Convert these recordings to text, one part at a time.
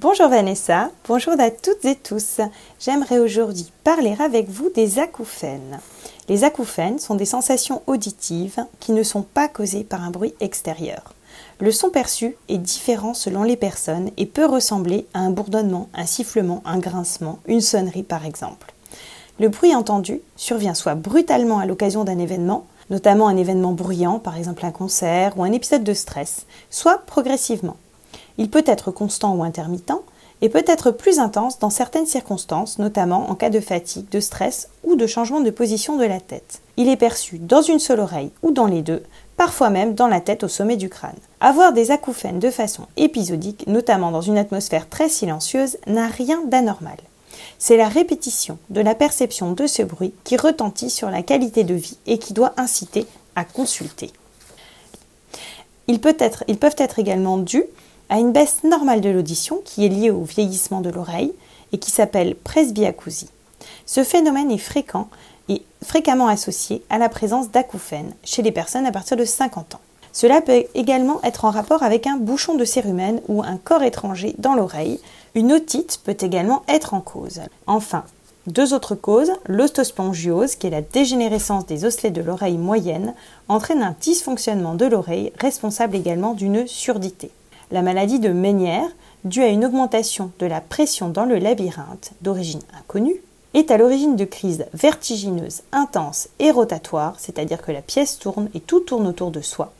Bonjour Vanessa, bonjour à toutes et tous. J'aimerais aujourd'hui parler avec vous des acouphènes. Les acouphènes sont des sensations auditives qui ne sont pas causées par un bruit extérieur. Le son perçu est différent selon les personnes et peut ressembler à un bourdonnement, un sifflement, un grincement, une sonnerie par exemple. Le bruit entendu survient soit brutalement à l'occasion d'un événement, notamment un événement bruyant, par exemple un concert ou un épisode de stress, soit progressivement. Il peut être constant ou intermittent et peut être plus intense dans certaines circonstances, notamment en cas de fatigue, de stress ou de changement de position de la tête. Il est perçu dans une seule oreille ou dans les deux, parfois même dans la tête au sommet du crâne. Avoir des acouphènes de façon épisodique, notamment dans une atmosphère très silencieuse, n'a rien d'anormal. C'est la répétition de la perception de ce bruit qui retentit sur la qualité de vie et qui doit inciter à consulter. Ils, ils peuvent être également dus à une baisse normale de l'audition qui est liée au vieillissement de l'oreille et qui s'appelle presbyacousie. Ce phénomène est fréquent et fréquemment associé à la présence d'acouphènes chez les personnes à partir de 50 ans. Cela peut également être en rapport avec un bouchon de cérumen ou un corps étranger dans l'oreille. Une otite peut également être en cause. Enfin, deux autres causes, l'ostospongiose, qui est la dégénérescence des osselets de l'oreille moyenne, entraîne un dysfonctionnement de l'oreille responsable également d'une surdité. La maladie de Ménière, due à une augmentation de la pression dans le labyrinthe, d'origine inconnue, est à l'origine de crises vertigineuses, intenses et rotatoires, c'est-à-dire que la pièce tourne et tout tourne autour de soi,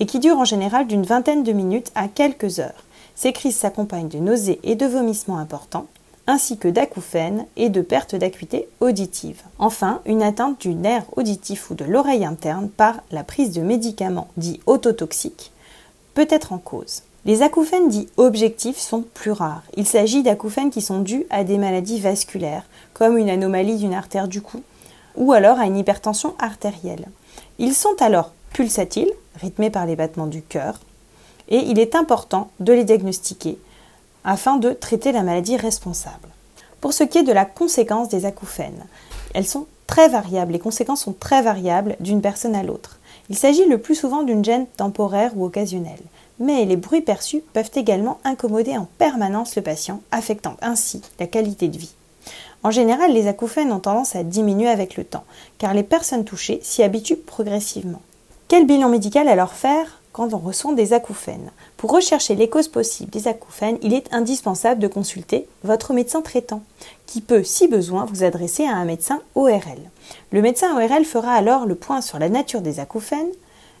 et qui durent en général d'une vingtaine de minutes à quelques heures. Ces crises s'accompagnent de nausées et de vomissements importants, ainsi que d'acouphènes et de perte d'acuité auditive. Enfin, une atteinte du nerf auditif ou de l'oreille interne par la prise de médicaments dits autotoxiques peut être en cause. Les acouphènes dits objectifs sont plus rares. Il s'agit d'acouphènes qui sont dus à des maladies vasculaires, comme une anomalie d'une artère du cou, ou alors à une hypertension artérielle. Ils sont alors pulsatiles, rythmés par les battements du cœur, et il est important de les diagnostiquer afin de traiter la maladie responsable. Pour ce qui est de la conséquence des acouphènes, elles sont très variables, les conséquences sont très variables d'une personne à l'autre. Il s'agit le plus souvent d'une gêne temporaire ou occasionnelle mais les bruits perçus peuvent également incommoder en permanence le patient, affectant ainsi la qualité de vie. En général, les acouphènes ont tendance à diminuer avec le temps, car les personnes touchées s'y habituent progressivement. Quel bilan médical alors faire? Quand on ressent des acouphènes Pour rechercher les causes possibles des acouphènes, il est indispensable de consulter votre médecin traitant, qui peut, si besoin, vous adresser à un médecin ORL. Le médecin ORL fera alors le point sur la nature des acouphènes,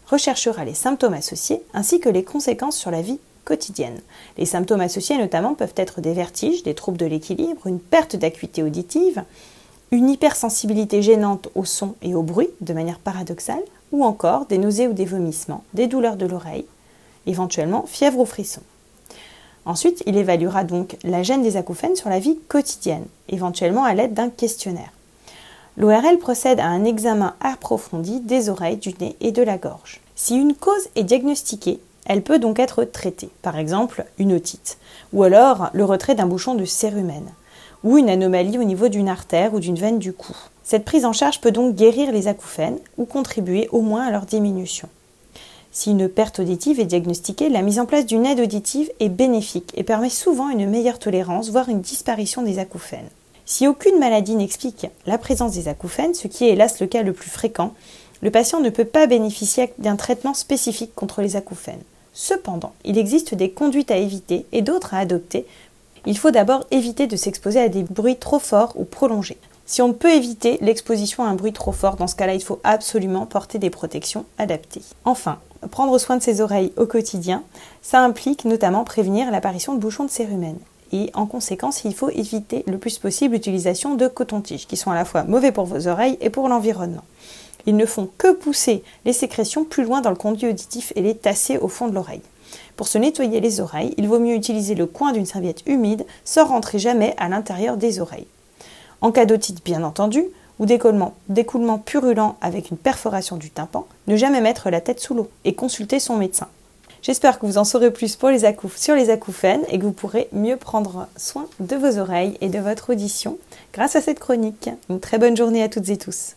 recherchera les symptômes associés ainsi que les conséquences sur la vie quotidienne. Les symptômes associés notamment peuvent être des vertiges, des troubles de l'équilibre, une perte d'acuité auditive, une hypersensibilité gênante au son et au bruit de manière paradoxale, ou encore des nausées ou des vomissements, des douleurs de l'oreille, éventuellement fièvre ou frisson. Ensuite, il évaluera donc la gêne des acouphènes sur la vie quotidienne, éventuellement à l'aide d'un questionnaire. L'ORL procède à un examen approfondi des oreilles, du nez et de la gorge. Si une cause est diagnostiquée, elle peut donc être traitée, par exemple une otite, ou alors le retrait d'un bouchon de cérumen, ou une anomalie au niveau d'une artère ou d'une veine du cou. Cette prise en charge peut donc guérir les acouphènes ou contribuer au moins à leur diminution. Si une perte auditive est diagnostiquée, la mise en place d'une aide auditive est bénéfique et permet souvent une meilleure tolérance, voire une disparition des acouphènes. Si aucune maladie n'explique la présence des acouphènes, ce qui est hélas le cas le plus fréquent, le patient ne peut pas bénéficier d'un traitement spécifique contre les acouphènes. Cependant, il existe des conduites à éviter et d'autres à adopter. Il faut d'abord éviter de s'exposer à des bruits trop forts ou prolongés. Si on peut éviter l'exposition à un bruit trop fort, dans ce cas-là, il faut absolument porter des protections adaptées. Enfin, prendre soin de ses oreilles au quotidien, ça implique notamment prévenir l'apparition de bouchons de cérumen et en conséquence, il faut éviter le plus possible l'utilisation de coton-tige qui sont à la fois mauvais pour vos oreilles et pour l'environnement. Ils ne font que pousser les sécrétions plus loin dans le conduit auditif et les tasser au fond de l'oreille. Pour se nettoyer les oreilles, il vaut mieux utiliser le coin d'une serviette humide sans rentrer jamais à l'intérieur des oreilles. En cas d'otite, bien entendu, ou d'écoulement purulent avec une perforation du tympan, ne jamais mettre la tête sous l'eau et consulter son médecin. J'espère que vous en saurez plus pour sur les acouphènes et que vous pourrez mieux prendre soin de vos oreilles et de votre audition grâce à cette chronique. Une très bonne journée à toutes et tous.